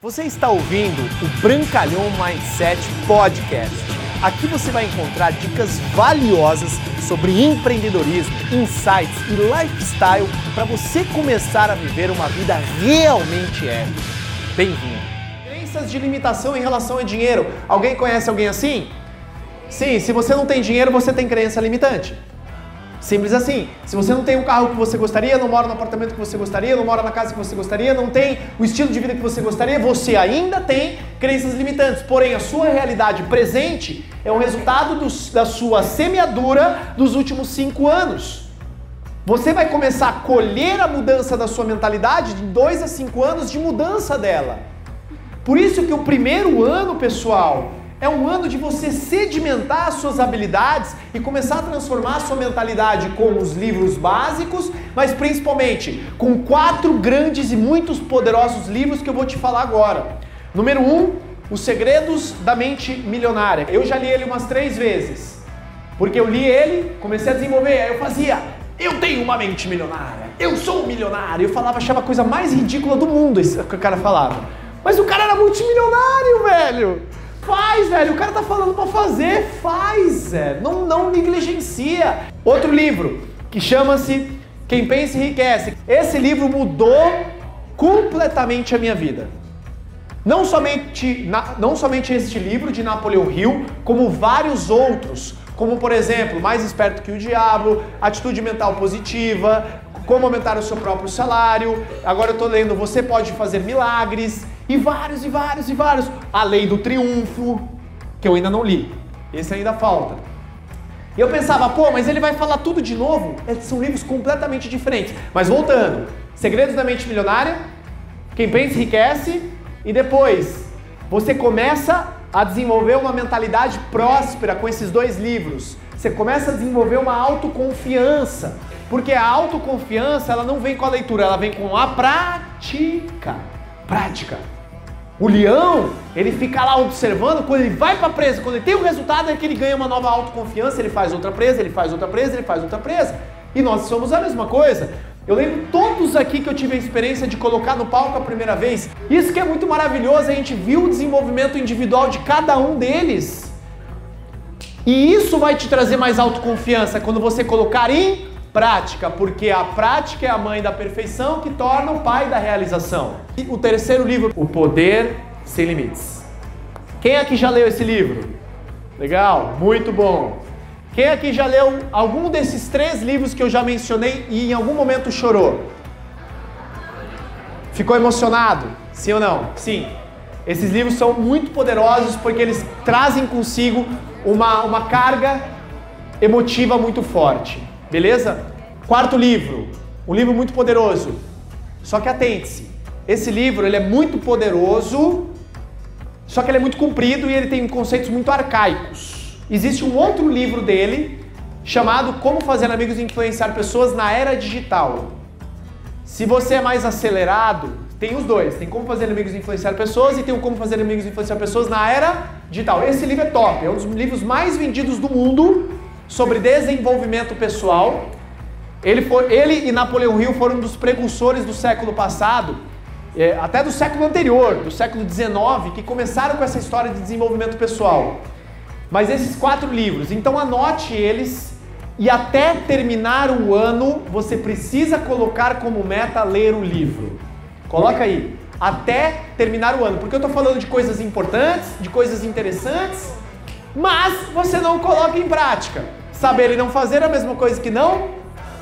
Você está ouvindo o Brancalhão Mindset Podcast. Aqui você vai encontrar dicas valiosas sobre empreendedorismo, insights e lifestyle para você começar a viver uma vida realmente épica. Bem-vindo. Crenças de limitação em relação a dinheiro. Alguém conhece alguém assim? Sim, se você não tem dinheiro, você tem crença limitante. Simples assim. Se você não tem um carro que você gostaria, não mora no apartamento que você gostaria, não mora na casa que você gostaria, não tem o estilo de vida que você gostaria, você ainda tem crenças limitantes. Porém, a sua realidade presente é o resultado do, da sua semeadura dos últimos cinco anos. Você vai começar a colher a mudança da sua mentalidade de dois a cinco anos de mudança dela. Por isso que o primeiro ano, pessoal, é um ano de você sedimentar as suas habilidades e começar a transformar sua mentalidade com os livros básicos, mas principalmente com quatro grandes e muitos poderosos livros que eu vou te falar agora. Número um, Os Segredos da Mente Milionária. Eu já li ele umas três vezes, porque eu li ele, comecei a desenvolver, aí eu fazia. Eu tenho uma mente milionária, eu sou um milionário. Eu falava, achava a coisa mais ridícula do mundo isso que o cara falava. Mas o cara era multimilionário, velho! Faz, velho. O cara tá falando para fazer, faz, é. Não, não negligencia. Outro livro que chama-se Quem Pensa Enriquece. Esse livro mudou completamente a minha vida. Não somente, não somente este livro de Napoleão Hill, como vários outros, como por exemplo, Mais Esperto que o Diabo, Atitude Mental Positiva, Como Aumentar o Seu Próprio Salário. Agora eu estou lendo Você Pode Fazer Milagres. E vários, e vários, e vários. A Lei do Triunfo, que eu ainda não li. Esse ainda falta. E eu pensava, pô, mas ele vai falar tudo de novo? É, são livros completamente diferentes. Mas voltando, Segredos da Mente Milionária, Quem Pensa Enriquece, e depois você começa a desenvolver uma mentalidade próspera com esses dois livros. Você começa a desenvolver uma autoconfiança, porque a autoconfiança ela não vem com a leitura, ela vem com a prática. Prática. O leão, ele fica lá observando, quando ele vai para presa, quando ele tem o resultado, é que ele ganha uma nova autoconfiança, ele faz outra presa, ele faz outra presa, ele faz outra presa. E nós somos a mesma coisa. Eu lembro todos aqui que eu tive a experiência de colocar no palco a primeira vez. Isso que é muito maravilhoso, a gente viu o desenvolvimento individual de cada um deles. E isso vai te trazer mais autoconfiança quando você colocar em prática, porque a prática é a mãe da perfeição que torna o pai da realização. E o terceiro livro, O Poder Sem Limites. Quem aqui já leu esse livro? Legal, muito bom. Quem aqui já leu algum desses três livros que eu já mencionei e em algum momento chorou? Ficou emocionado? Sim ou não? Sim. Esses livros são muito poderosos porque eles trazem consigo uma, uma carga emotiva muito forte. Beleza? Quarto livro, um livro muito poderoso. Só que atente-se, esse livro ele é muito poderoso, só que ele é muito comprido e ele tem conceitos muito arcaicos. Existe um outro livro dele chamado Como Fazer Amigos e Influenciar Pessoas na Era Digital. Se você é mais acelerado, tem os dois. Tem Como Fazer Amigos e Influenciar Pessoas e tem o Como Fazer Amigos e Influenciar Pessoas na Era Digital. Esse livro é top, é um dos livros mais vendidos do mundo sobre desenvolvimento pessoal. Ele, foi, ele e Napoleão Hill foram um dos precursores do século passado, é, até do século anterior, do século XIX, que começaram com essa história de desenvolvimento pessoal. Mas esses quatro livros, então anote eles e até terminar o ano você precisa colocar como meta ler o livro. Coloca aí, até terminar o ano, porque eu estou falando de coisas importantes, de coisas interessantes, mas você não coloca em prática. Saber e não fazer é a mesma coisa que não